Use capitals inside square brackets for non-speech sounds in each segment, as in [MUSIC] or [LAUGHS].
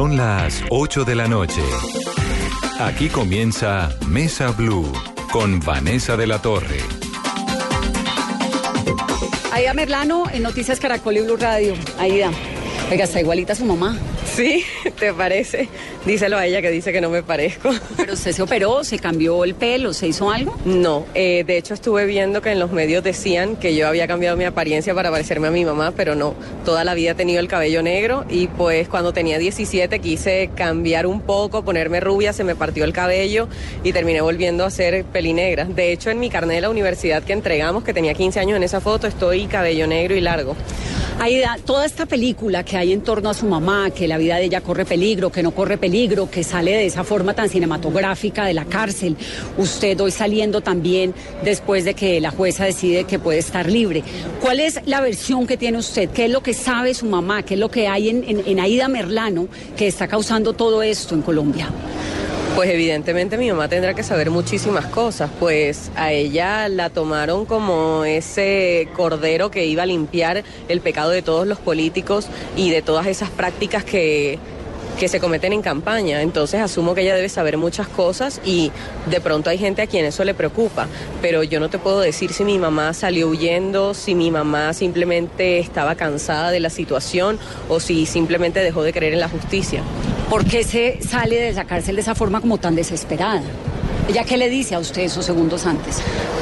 Son las 8 de la noche. Aquí comienza Mesa Blue con Vanessa de la Torre. Aida Merlano en Noticias Caracol y Blue Radio. Aida, oiga, está igualita su mamá. Sí, [LAUGHS] ¿te parece? Díselo a ella que dice que no me parezco. Pero usted se operó, se cambió el pelo, se hizo algo. No, eh, de hecho estuve viendo que en los medios decían que yo había cambiado mi apariencia para parecerme a mi mamá, pero no. Toda la vida he tenido el cabello negro y pues cuando tenía 17 quise cambiar un poco, ponerme rubia, se me partió el cabello y terminé volviendo a ser pelinegra. De hecho, en mi carnet de la universidad que entregamos, que tenía 15 años en esa foto, estoy cabello negro y largo. Aida, toda esta película que hay en torno a su mamá, que la vida de ella corre peligro, que no corre peligro, que sale de esa forma tan cinematográfica de la cárcel, usted hoy saliendo también después de que la jueza decide que puede estar libre. ¿Cuál es la versión que tiene usted? ¿Qué es lo que sabe su mamá? ¿Qué es lo que hay en, en, en Aida Merlano que está causando todo esto en Colombia? Pues evidentemente mi mamá tendrá que saber muchísimas cosas, pues a ella la tomaron como ese cordero que iba a limpiar el pecado de todos los políticos y de todas esas prácticas que que se cometen en campaña. Entonces asumo que ella debe saber muchas cosas y de pronto hay gente a quien eso le preocupa. Pero yo no te puedo decir si mi mamá salió huyendo, si mi mamá simplemente estaba cansada de la situación o si simplemente dejó de creer en la justicia. ¿Por qué se sale de la cárcel de esa forma como tan desesperada? ¿Ella qué le dice a usted esos segundos antes?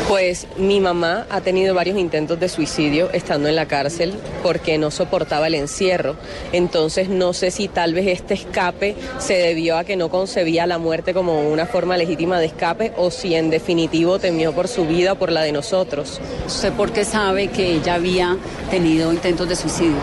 Pues mi mamá ha tenido varios intentos de suicidio estando en la cárcel porque no soportaba el encierro. Entonces no sé si tal vez este escape se debió a que no concebía la muerte como una forma legítima de escape o si en definitivo temió por su vida o por la de nosotros. ¿Usted por qué sabe que ella había tenido intentos de suicidio?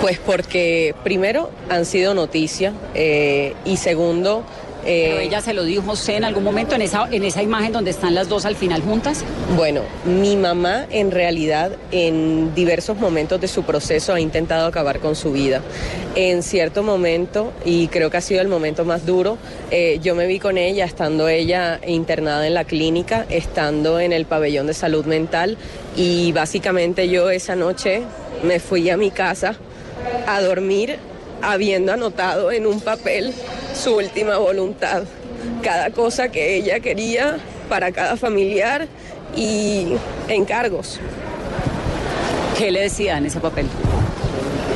Pues porque primero han sido noticia eh, y segundo... Pero ella se lo dijo usted en algún momento en esa, en esa imagen donde están las dos al final juntas. Bueno, mi mamá en realidad en diversos momentos de su proceso ha intentado acabar con su vida. En cierto momento, y creo que ha sido el momento más duro, eh, yo me vi con ella estando ella internada en la clínica, estando en el pabellón de salud mental y básicamente yo esa noche me fui a mi casa a dormir habiendo anotado en un papel su última voluntad, cada cosa que ella quería para cada familiar y encargos. ¿Qué le decía en ese papel?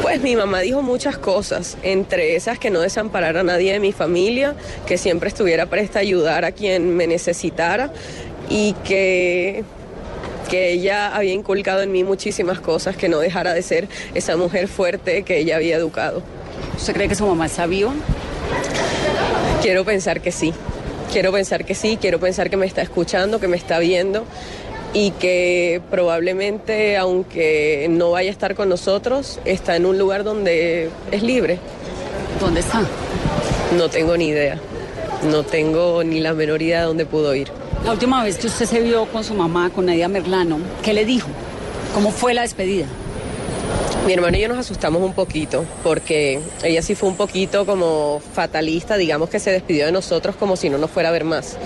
Pues mi mamá dijo muchas cosas, entre esas que no desamparara a nadie de mi familia, que siempre estuviera presta a ayudar a quien me necesitara y que que ella había inculcado en mí muchísimas cosas, que no dejara de ser esa mujer fuerte que ella había educado. ¿Usted cree que su mamá está viva? Quiero pensar que sí. Quiero pensar que sí, quiero pensar que me está escuchando, que me está viendo y que probablemente, aunque no vaya a estar con nosotros, está en un lugar donde es libre. ¿Dónde está? No tengo ni idea. No tengo ni la menor idea de dónde pudo ir. La última vez que usted se vio con su mamá, con Nadia Merlano, ¿qué le dijo? ¿Cómo fue la despedida? Mi hermano y yo nos asustamos un poquito porque ella sí fue un poquito como fatalista, digamos que se despidió de nosotros como si no nos fuera a ver más.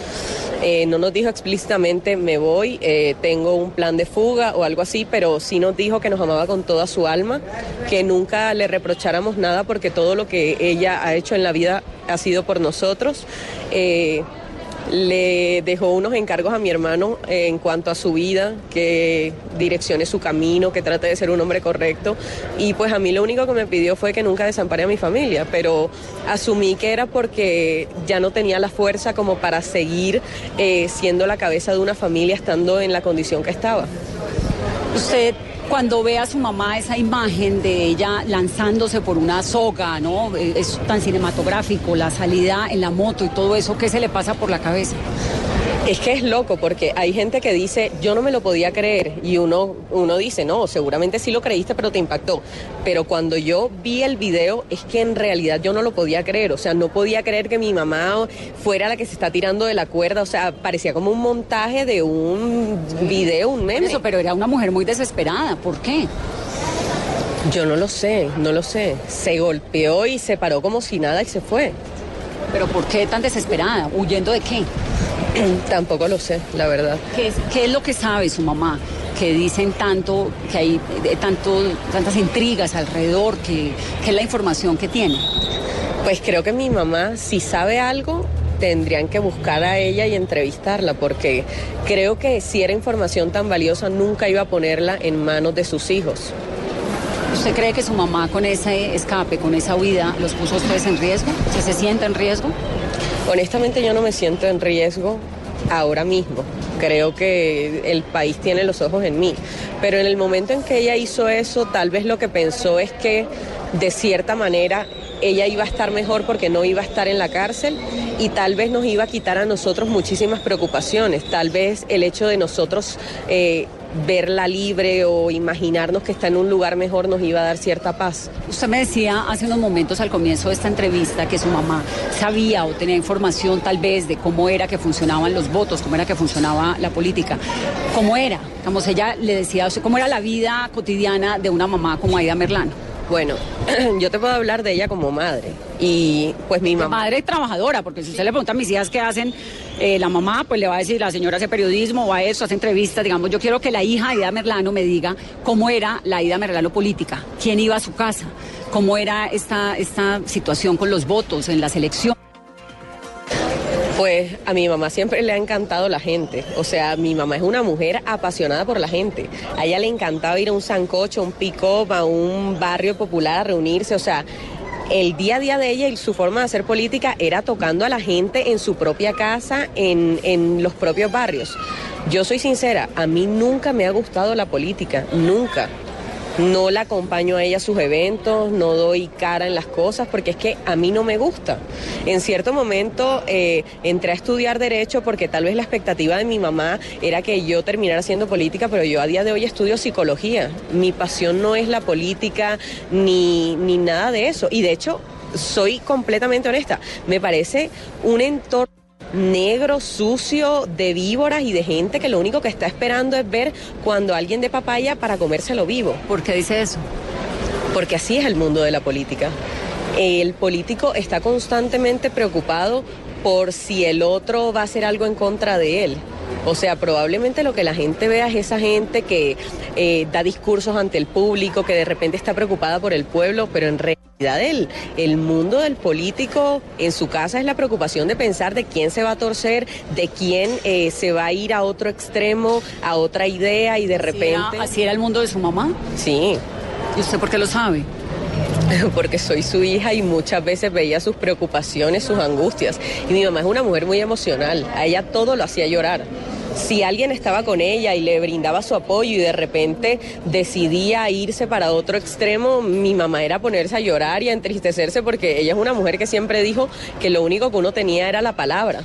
Eh, no nos dijo explícitamente me voy, eh, tengo un plan de fuga o algo así, pero sí nos dijo que nos amaba con toda su alma, que nunca le reprocháramos nada porque todo lo que ella ha hecho en la vida ha sido por nosotros. Eh, le dejó unos encargos a mi hermano en cuanto a su vida, que direccione su camino, que trate de ser un hombre correcto. Y pues a mí lo único que me pidió fue que nunca desampare a mi familia, pero asumí que era porque ya no tenía la fuerza como para seguir eh, siendo la cabeza de una familia estando en la condición que estaba. Cuando ve a su mamá esa imagen de ella lanzándose por una soga, ¿no? Es tan cinematográfico, la salida en la moto y todo eso, ¿qué se le pasa por la cabeza? Es que es loco porque hay gente que dice, yo no me lo podía creer y uno, uno dice, no, seguramente sí lo creíste, pero te impactó. Pero cuando yo vi el video es que en realidad yo no lo podía creer, o sea, no podía creer que mi mamá fuera la que se está tirando de la cuerda, o sea, parecía como un montaje de un video, un meme. Eso, pero era una mujer muy desesperada, ¿por qué? Yo no lo sé, no lo sé. Se golpeó y se paró como si nada y se fue. ¿Pero por qué tan desesperada? ¿Huyendo de qué? [CLEARS THROAT] Tampoco lo sé, la verdad. ¿Qué es, qué es lo que sabe su mamá? Que dicen tanto, que hay eh, tanto, tantas intrigas alrededor, que, que es la información que tiene. Pues creo que mi mamá, si sabe algo, tendrían que buscar a ella y entrevistarla, porque creo que si era información tan valiosa, nunca iba a ponerla en manos de sus hijos. ¿Usted cree que su mamá con ese escape, con esa huida, los puso a ustedes en riesgo? ¿Se, se en riesgo? Honestamente yo no me siento en riesgo ahora mismo. Creo que el país tiene los ojos en mí. Pero en el momento en que ella hizo eso, tal vez lo que pensó es que de cierta manera ella iba a estar mejor porque no iba a estar en la cárcel y tal vez nos iba a quitar a nosotros muchísimas preocupaciones. Tal vez el hecho de nosotros eh, verla libre o imaginarnos que está en un lugar mejor nos iba a dar cierta paz. Usted me decía hace unos momentos al comienzo de esta entrevista que su mamá sabía o tenía información tal vez de cómo era que funcionaban los votos, cómo era que funcionaba la política. ¿Cómo era? Como ella le decía, cómo era la vida cotidiana de una mamá como Aida Merlano. Bueno, [CLEARS THROAT] yo te puedo hablar de ella como madre. Y pues mi mamá. Madre trabajadora, porque si usted le pregunta a mis hijas qué hacen, eh, la mamá pues le va a decir, la señora hace periodismo, va a eso, hace entrevistas. Digamos, yo quiero que la hija de Ida Merlano me diga cómo era la Ida Merlano política, quién iba a su casa, cómo era esta, esta situación con los votos en las elecciones. Pues a mi mamá siempre le ha encantado la gente. O sea, mi mamá es una mujer apasionada por la gente. A ella le encantaba ir a un sancocho, a un pick-up, a un barrio popular a reunirse. O sea, el día a día de ella y su forma de hacer política era tocando a la gente en su propia casa, en, en los propios barrios. Yo soy sincera, a mí nunca me ha gustado la política, nunca no la acompaño a ella a sus eventos, no doy cara en las cosas, porque es que a mí no me gusta. En cierto momento eh, entré a estudiar derecho porque tal vez la expectativa de mi mamá era que yo terminara haciendo política, pero yo a día de hoy estudio psicología. Mi pasión no es la política ni, ni nada de eso. Y de hecho, soy completamente honesta, me parece un entorno negro, sucio, de víboras y de gente que lo único que está esperando es ver cuando alguien de papaya para comérselo vivo. ¿Por qué dice eso? Porque así es el mundo de la política. El político está constantemente preocupado por si el otro va a hacer algo en contra de él. O sea, probablemente lo que la gente vea es esa gente que eh, da discursos ante el público, que de repente está preocupada por el pueblo, pero en realidad el, el mundo del político en su casa es la preocupación de pensar de quién se va a torcer, de quién eh, se va a ir a otro extremo, a otra idea y de repente... ¿Así era, ¿Así era el mundo de su mamá? Sí. ¿Y usted por qué lo sabe? [LAUGHS] porque soy su hija y muchas veces veía sus preocupaciones, sus angustias. Y mi mamá es una mujer muy emocional, a ella todo lo hacía llorar. Si alguien estaba con ella y le brindaba su apoyo y de repente decidía irse para otro extremo, mi mamá era ponerse a llorar y a entristecerse porque ella es una mujer que siempre dijo que lo único que uno tenía era la palabra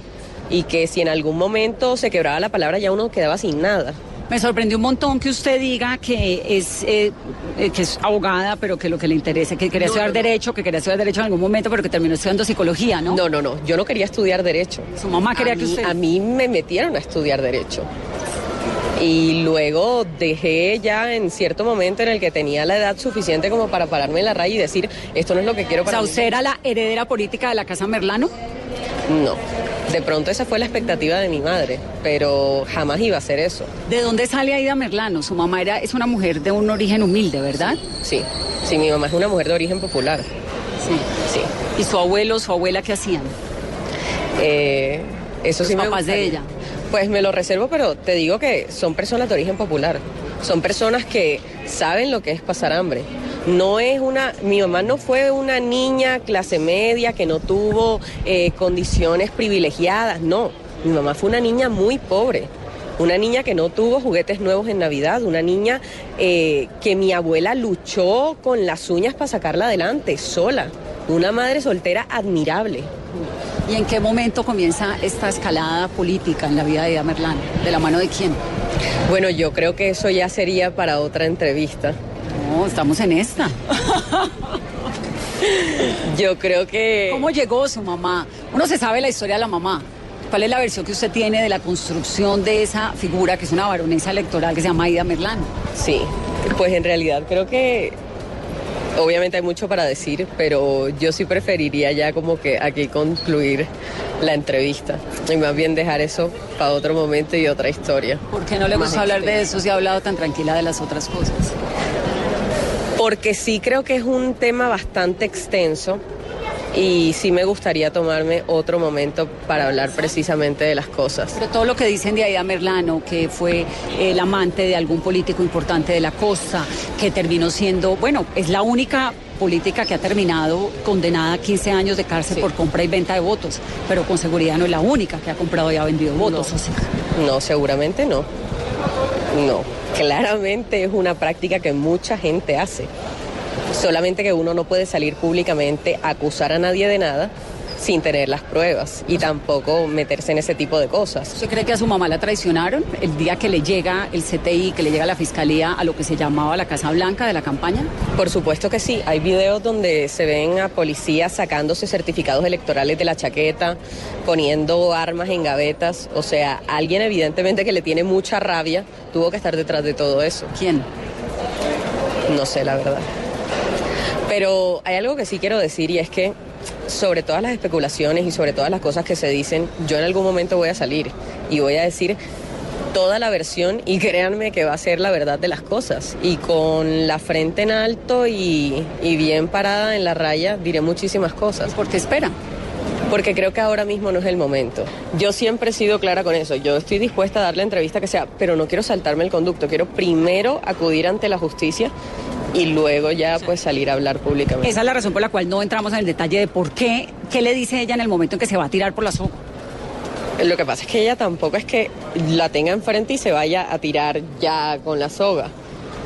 y que si en algún momento se quebraba la palabra ya uno quedaba sin nada. Me sorprendió un montón que usted diga que es, eh, eh, que es abogada, pero que lo que le interesa, que quería No, estudiar no. Derecho, que quería estudiar Derecho en algún momento, pero que terminó estudiando Psicología, ¿no? No, no, no, yo no quería estudiar derecho. Su mamá quería a que mí, usted... A mí me metieron a estudiar derecho. Y luego dejé ya en cierto momento en el que tenía la edad suficiente como para pararme en la raya y decir, esto no es lo que quiero O para sea, mí. ¿usted era la heredera política de la Casa Merlano? No. De pronto esa fue la expectativa de mi madre, pero jamás iba a ser eso. ¿De dónde sale Aida Merlano? Su mamá era, es una mujer de un origen humilde, ¿verdad? Sí, sí, mi mamá es una mujer de origen popular. Sí. Sí. ¿Y su abuelo, su abuela qué hacían? Eh, eso sí Los me papás de ella. Pues me lo reservo, pero te digo que son personas de origen popular. Son personas que saben lo que es pasar hambre. No es una, mi mamá no fue una niña clase media que no tuvo eh, condiciones privilegiadas, no. Mi mamá fue una niña muy pobre. Una niña que no tuvo juguetes nuevos en Navidad, una niña eh, que mi abuela luchó con las uñas para sacarla adelante, sola. Una madre soltera admirable. ¿Y en qué momento comienza esta escalada política en la vida de Aida Merlano? ¿De la mano de quién? Bueno, yo creo que eso ya sería para otra entrevista. No, estamos en esta. [LAUGHS] Yo creo que... ¿Cómo llegó su mamá? Uno se sabe la historia de la mamá. ¿Cuál es la versión que usted tiene de la construcción de esa figura que es una baronesa electoral que se llama Aida Merlano? Sí, pues en realidad creo que obviamente hay mucho para decir, pero yo sí preferiría ya como que aquí concluir la entrevista y más bien dejar eso para otro momento y otra historia. ¿Por qué no le gusta hablar de eso si ha hablado tan tranquila de las otras cosas? Porque sí creo que es un tema bastante extenso y sí me gustaría tomarme otro momento para hablar precisamente de las cosas. Pero todo lo que dicen de Aida Merlano, que fue el amante de algún político importante de la costa, que terminó siendo, bueno, es la única política que ha terminado condenada a 15 años de cárcel por compra y venta de votos, pero con seguridad no es la única que ha comprado y ha vendido votos. No, no seguramente no. No, claramente es una práctica que mucha gente hace. Solamente que uno no puede salir públicamente a acusar a nadie de nada sin tener las pruebas y tampoco meterse en ese tipo de cosas. ¿Usted cree que a su mamá la traicionaron el día que le llega el CTI, que le llega la fiscalía a lo que se llamaba la Casa Blanca de la campaña? Por supuesto que sí. Hay videos donde se ven a policías sacándose certificados electorales de la chaqueta, poniendo armas en gavetas. O sea, alguien evidentemente que le tiene mucha rabia tuvo que estar detrás de todo eso. ¿Quién? No sé, la verdad. Pero hay algo que sí quiero decir y es que sobre todas las especulaciones y sobre todas las cosas que se dicen, yo en algún momento voy a salir y voy a decir toda la versión y créanme que va a ser la verdad de las cosas. Y con la frente en alto y, bien parada en la raya diré muchísimas cosas. ¿Por qué espera? Porque creo que ahora mismo no es el momento. Yo siempre he sido clara con eso. Yo estoy dispuesta a dar la entrevista que sea, pero no quiero saltarme el conducto. Quiero primero acudir ante la justicia y luego ya pues salir a hablar públicamente. Esa es la razón por la cual no entramos en el detalle de por qué, qué le dice ella en el momento en que se va a tirar por la soga. Lo que pasa es que ella tampoco es que la tenga enfrente y se vaya a tirar ya con la soga.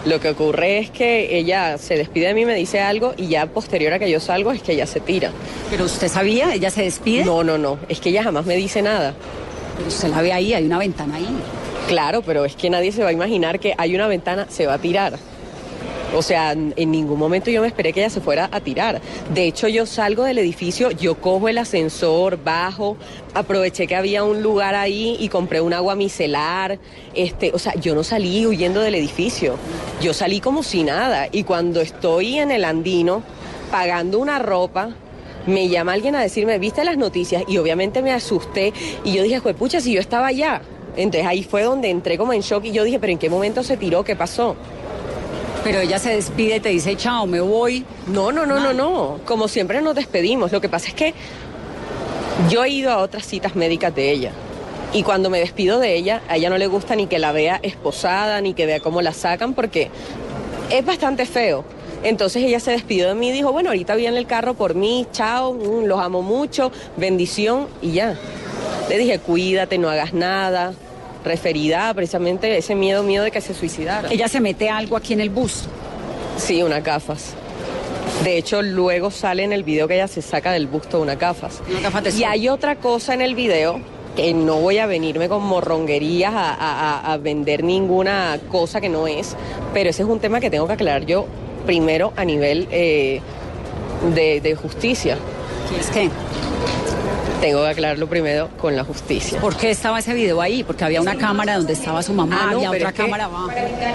Lo que ocurre es que ella se despide de mí, me dice algo y ya posterior a que yo salgo es que ella se tira. ¿Pero usted sabía? ¿Ella se despide? No, no, no. Es que ella jamás me dice nada. Pero usted la ve ahí, hay una ventana ahí. Claro, pero es que nadie se va a imaginar que hay una ventana, se va a tirar. O sea, en ningún momento yo me esperé que ella se fuera a tirar. De hecho, yo salgo del edificio, yo cojo el ascensor, bajo, aproveché que había un lugar ahí y compré un agua micelar. Este, o sea, yo no salí huyendo del edificio. Yo salí como si nada. Y cuando estoy en el andino pagando una ropa, me llama alguien a decirme, ¿viste las noticias? Y obviamente me asusté y yo dije, pucha, si yo estaba allá. Entonces ahí fue donde entré como en shock y yo dije, pero ¿en qué momento se tiró? ¿Qué pasó? Pero ella se despide te dice, chao, me voy. No, no, no, no, no. Como siempre nos despedimos. Lo que pasa es que yo he ido a otras citas médicas de ella. Y cuando me despido de ella, a ella no le gusta ni que la vea esposada, ni que vea cómo la sacan, porque es bastante feo. Entonces ella se despidió de mí y dijo, bueno, ahorita viene el carro por mí, chao, mm, los amo mucho, bendición y ya. Le dije, cuídate, no hagas nada, referida precisamente ese miedo, miedo de que se suicidara. ¿Ella se mete algo aquí en el bus? Sí, unas gafas. De hecho, luego sale en el video que ella se saca del busto unas gafas. y hay otra cosa en el video que no voy a venirme con morronguerías a, vender ninguna cosa que no es, pero ese es un tema que tengo que aclarar yo primero a nivel eh, de, de justicia. ¿Qué es qué? Tengo que aclararlo primero con la justicia. ¿Por qué estaba ese video ahí? Porque había una cámara donde estaba su mamá, ah, había otra cámara abajo.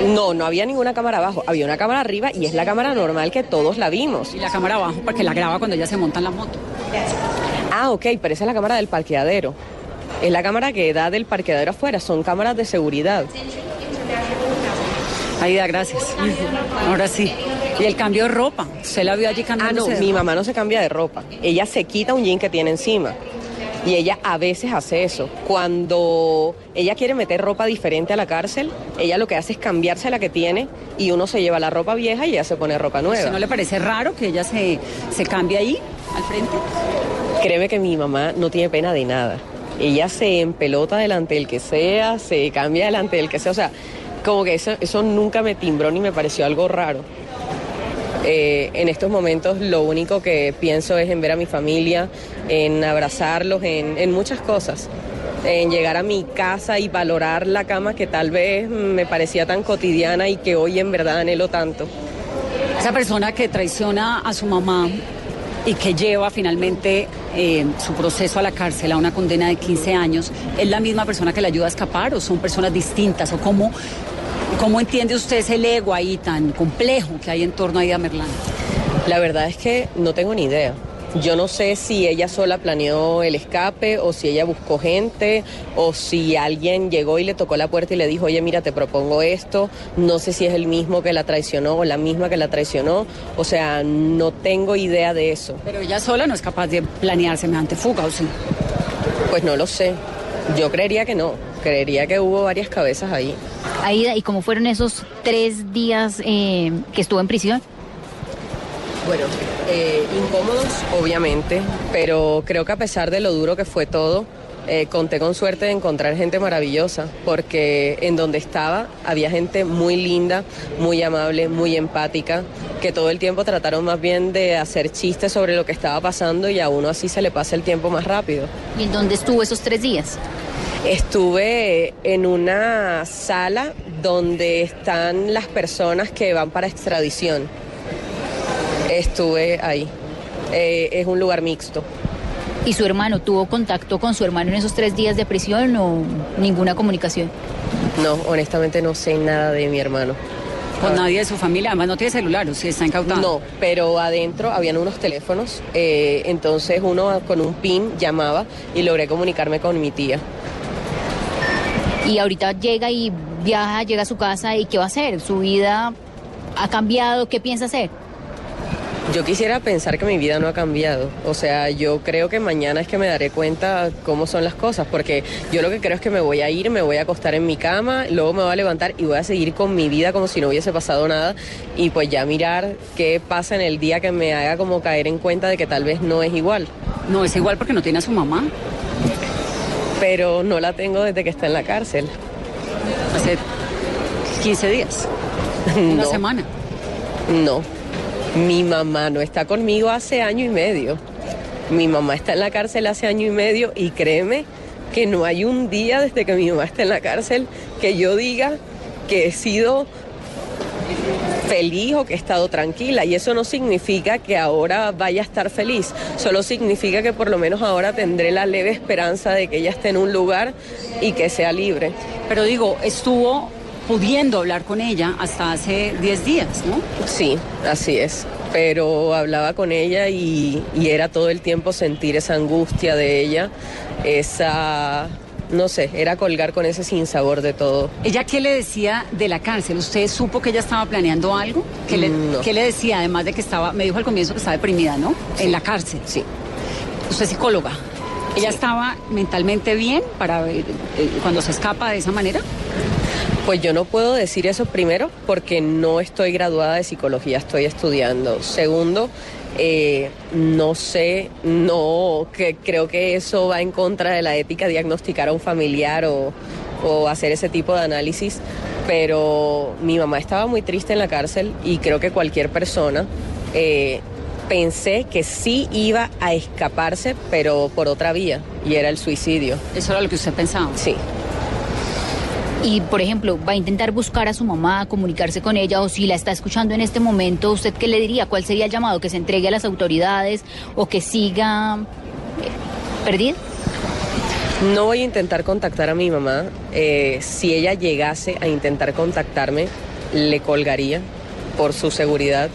No, no había ninguna cámara abajo, había una cámara arriba y es la cámara normal que todos la vimos. Y la cámara abajo porque la graba cuando ella se monta en la moto. Ah, ok, pero esa es la cámara del parqueadero. Es la cámara que da del parqueadero afuera, son cámaras de seguridad. Aida, gracias. Ahora sí. Y el cambio de ropa, ¿se la vio allí cambiando? Ah, no, mi mamá no se cambia de ropa. Ella se quita un jean que tiene encima. Y ella a veces hace eso. Cuando ella quiere meter ropa diferente a la cárcel, ella lo que hace es cambiarse la que tiene y uno se lleva la ropa vieja y ella se pone ropa nueva. ¿No le parece raro que ella se, se cambie ahí, al frente? Créeme que mi mamá no tiene pena de nada. Ella se empelota delante del que sea, se cambia delante del que sea. O sea, como que eso, eso nunca me timbró ni me pareció algo raro. Eh, en estos momentos lo único que pienso es en ver a mi familia, en abrazarlos, en, muchas cosas en llegar a mi casa y valorar la cama que tal vez me parecía tan cotidiana y que hoy en verdad anhelo tanto. Esa persona que traiciona a su mamá y que lleva finalmente eh, su proceso a la cárcel a una condena de 15 años, ¿es la misma persona que le ayuda a escapar o son personas distintas? ¿O cómo, ¿Cómo entiende usted ese ego ahí tan complejo que hay en torno a Ida Merlán? La verdad es que no tengo ni idea. Yo no sé si ella sola planeó el escape o si ella buscó gente o si alguien llegó y le tocó la puerta y le dijo, oye, mira, te propongo esto. No sé si es el mismo que la traicionó o la misma que la traicionó. O sea, no tengo idea de eso. Pero ella sola no es capaz de planear semejante fuga, ¿o sí? Pues no lo sé. Yo creería que no. Creería que hubo varias cabezas ahí. Aida, ¿y cómo fueron esos tres días eh, que estuvo en prisión? Bueno, eh, incómodos, obviamente, pero creo que a pesar de lo duro que fue todo, eh, conté con suerte de encontrar gente maravillosa, porque en donde estaba había gente muy linda, muy amable, muy empática, que todo el tiempo trataron más bien de hacer chistes sobre lo que estaba pasando y a uno así se le pasa el tiempo más rápido. ¿Y en dónde estuvo esos tres días? Estuve en una sala donde están las personas que van para extradición. Estuve ahí. Eh, es un lugar mixto. ¿Y su hermano tuvo contacto con su hermano en esos tres días de prisión o ninguna comunicación? No, honestamente no sé nada de mi hermano. Con nadie de su familia, además no tiene celular, o si está incautado. No, pero adentro habían unos teléfonos, eh, entonces uno con un pin llamaba y logré comunicarme con mi tía. Y ahorita llega y viaja, llega a su casa y ¿qué va a hacer? ¿Su vida ha cambiado? ¿Qué piensa hacer? Yo quisiera pensar que mi vida no ha cambiado. O sea, yo creo que mañana es que me daré cuenta cómo son las cosas, porque yo lo que creo es que me voy a ir, me voy a acostar en mi cama, luego me voy a levantar y voy a seguir con mi vida como si no hubiese pasado nada y pues ya mirar qué pasa en el día que me haga como caer en cuenta de que tal vez no es igual. No es igual porque no tiene a su mamá. Pero no la tengo desde que está en la cárcel. Hace 15 días. [LAUGHS] Una No. semana. No, mi mamá no está conmigo hace año y medio. Mi mamá está en la cárcel hace año y medio y créeme que no hay un día desde que mi mamá está en la cárcel que yo diga que he sido feliz o que he estado tranquila y eso no significa que ahora vaya a estar feliz, solo significa que por lo menos ahora tendré la leve esperanza de que ella esté en un lugar y que sea libre. Pero digo, estuvo pudiendo hablar con ella hasta hace 10 días, ¿no? Sí, así es. Pero hablaba con ella y, y era todo el tiempo sentir esa angustia de ella, esa, no sé, era colgar con ese sinsabor de todo. ¿Ella qué le decía de la cárcel? ¿Usted supo que ella estaba planeando algo? ¿Qué le, No. qué le decía? Además de que estaba, me dijo al comienzo que estaba deprimida, ¿no? En la cárcel. Sí. Usted es psicóloga. ¿Ella Sí. estaba mentalmente bien para eh, eh, cuando se escapa de esa manera? Pues yo no puedo decir eso primero porque no estoy graduada de psicología, estoy estudiando. Segundo, eh, no sé, no, que creo que eso va en contra de la ética diagnosticar a un familiar o, o hacer ese tipo de análisis, pero mi mamá estaba muy triste en la cárcel y creo que cualquier persona eh, pensé que sí iba a escaparse, pero por otra vía, y era el suicidio. Eso era lo que usted pensaba. Sí. Y, por ejemplo, va a intentar buscar a su mamá, comunicarse con ella, o si la está escuchando en este momento, ¿usted qué le diría? ¿Cuál sería el llamado? ¿Que se entregue a las autoridades o que siga eh, perdida? No voy a intentar contactar a mi mamá. Eh, si ella llegase a intentar contactarme, le colgaría por su seguridad.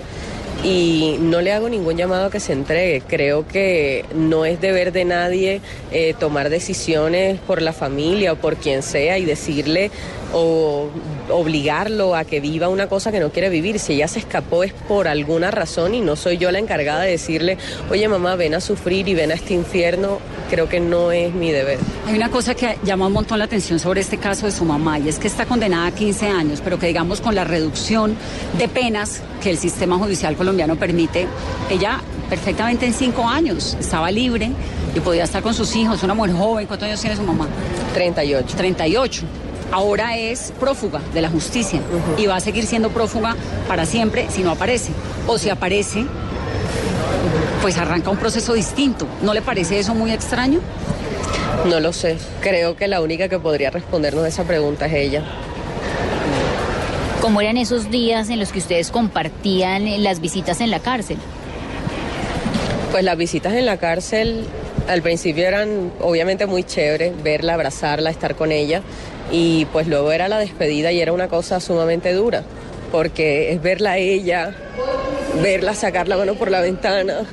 Y no le hago ningún llamado a que se entregue. Creo que no es deber de nadie eh, tomar decisiones por la familia o por quien sea y decirle o obligarlo a que viva una cosa que no quiere vivir. Si ella se escapó es por alguna razón y no soy yo la encargada de decirle, oye mamá, ven a sufrir y ven a este infierno. Creo que no es mi deber. Hay una cosa que llama un montón la atención sobre este caso de su mamá y es que está condenada a 15 años, pero que digamos con la reducción de penas que el sistema judicial colombiano permite, ella perfectamente en 5 años estaba libre y podía estar con sus hijos, una mujer joven. ¿Cuántos años tiene su mamá? 38. 38. Ahora es prófuga de la justicia y va a seguir siendo prófuga para siempre si no aparece. O si aparece, pues arranca un proceso distinto. ¿No le parece eso muy extraño? No lo sé. Creo que la única que podría respondernos esa pregunta es ella. ¿Cómo eran esos días en los que ustedes compartían las visitas en la cárcel? Pues las visitas en la cárcel al principio eran obviamente muy chéveres, verla, abrazarla, estar con ella. Y pues luego era la despedida y era una cosa sumamente dura, porque es verla a ella, verla sacar la mano por la ventana,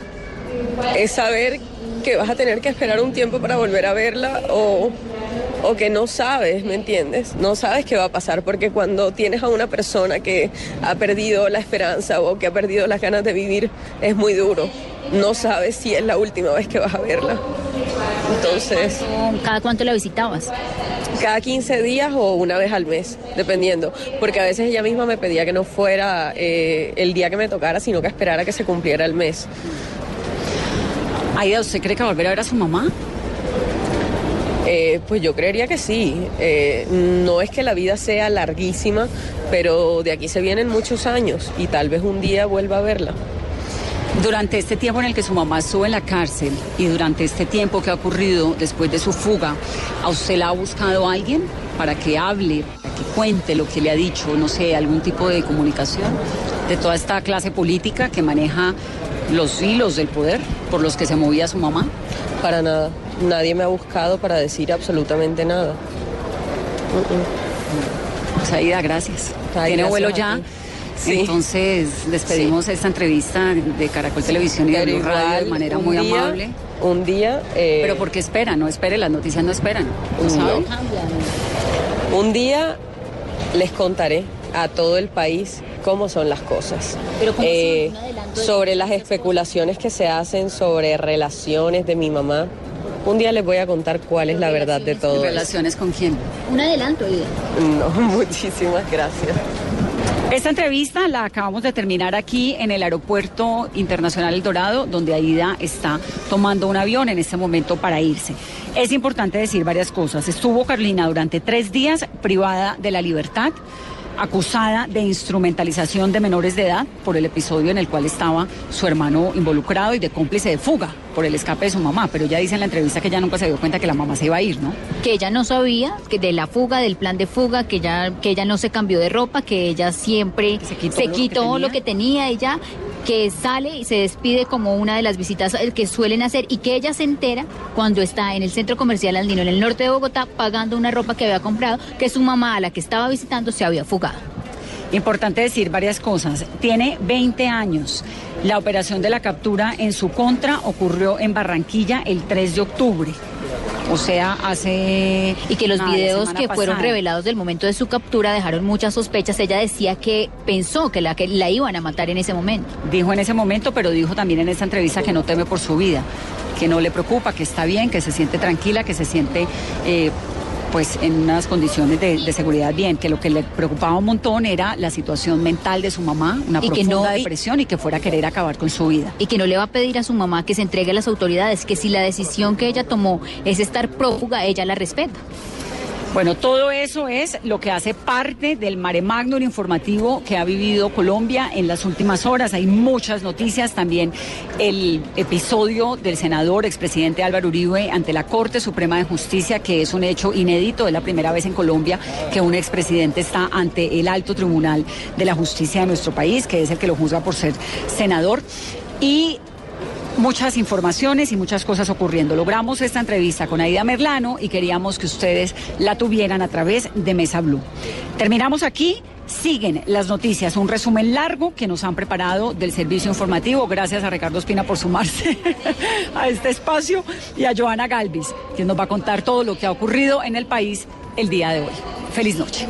es saber que vas a tener que esperar un tiempo para volver a verla o, o que no sabes, ¿me entiendes? No sabes qué va a pasar porque cuando tienes a una persona que ha perdido la esperanza o que ha perdido las ganas de vivir es muy duro. No sabes si es la última vez que vas a verla. Entonces... ¿Cada cuánto la visitabas? Cada 15 días o una vez al mes, dependiendo. Porque a veces ella misma me pedía que no fuera eh, el día que me tocara, sino que esperara que se cumpliera el mes. Aida, ¿usted cree que volver a ver a su mamá? Eh, pues yo creería que sí. Eh, no es que la vida sea larguísima, pero de aquí se vienen muchos años y tal vez un día vuelva a verla. Durante este tiempo en el que su mamá estuvo en la cárcel y durante este tiempo que ha ocurrido después de su fuga, ¿a usted la ha buscado alguien para que hable, para que cuente lo que le ha dicho, no sé, algún tipo de comunicación de toda esta clase política que maneja los hilos del poder por los que se movía su mamá? Para nada. Nadie me ha buscado para decir absolutamente nada. Saida, gracias. Tiene vuelo ya. Entonces, despedimos esta entrevista de Caracol Televisión y de Blue Radio de manera muy amable. Un día. Eh, Pero porque espera, no espere, las noticias no esperan. Un día les contaré a todo el país cómo son las cosas. Eh, sobre las especulaciones que se hacen sobre relaciones de mi mamá. Un día les voy a contar cuál es la verdad de todo. ¿Relaciones con quién? Un adelanto, Ida. No, [LAUGHS] muchísimas gracias. Esta entrevista la acabamos de terminar aquí en el Aeropuerto Internacional El Dorado, donde Aida está tomando un avión en este momento para irse. Es importante decir varias cosas. Estuvo Carolina durante tres días privada de la libertad acusada de instrumentalización de menores de edad por el episodio en el cual estaba su hermano involucrado y de cómplice de fuga por el escape de su mamá, pero ya dice en la entrevista que ella nunca se dio cuenta que la mamá se iba a ir, ¿no? Que ella no sabía que de la fuga, del plan de fuga, que ella, que ella no se cambió de ropa, que ella siempre se quitó, lo, que tenía, ella que sale y se despide como una de las visitas que suelen hacer y que ella se entera cuando está en el centro comercial Andino, en el norte de Bogotá, pagando una ropa que había comprado, que su mamá a la que estaba visitando se había fugado. Importante decir varias cosas. Tiene 20 años. La operación de la captura en su contra ocurrió en Barranquilla el 3 de octubre. O sea, hace... Y que los videos que fueron revelados del momento de su captura dejaron muchas sospechas. Ella decía que pensó que la, que la iban a matar en ese momento. Dijo en ese momento, pero dijo también en esta entrevista que no teme por su vida, que no le preocupa, que está bien, que se siente tranquila, que se siente... Eh, pues en unas condiciones de, seguridad bien, que lo que le preocupaba un montón era la situación mental de su mamá, una y profunda depresión y que fuera a querer acabar con su vida. Y que no le va a pedir a su mamá que se entregue a las autoridades, que si la decisión que ella tomó es estar prófuga, ella la respeta. Bueno, todo eso es lo que hace parte del mare magnum informativo que ha vivido Colombia en las últimas horas. Hay muchas noticias, también el episodio del senador expresidente Álvaro Uribe ante la Corte Suprema de Justicia, que es un hecho inédito, es la primera vez en Colombia que un expresidente está ante el alto tribunal de la justicia de nuestro país, que es el que lo juzga por ser senador. Y muchas informaciones y muchas cosas ocurriendo. Logramos esta entrevista con Aida Merlano y queríamos que ustedes la tuvieran a través de Mesa Blue. Terminamos aquí. Siguen las noticias, un resumen largo que nos han preparado del servicio informativo. Gracias a Ricardo Espina por sumarse [LAUGHS] a este espacio y a Joana Galvis, quien nos va a contar todo lo que ha ocurrido en el país el día de hoy. Feliz noche.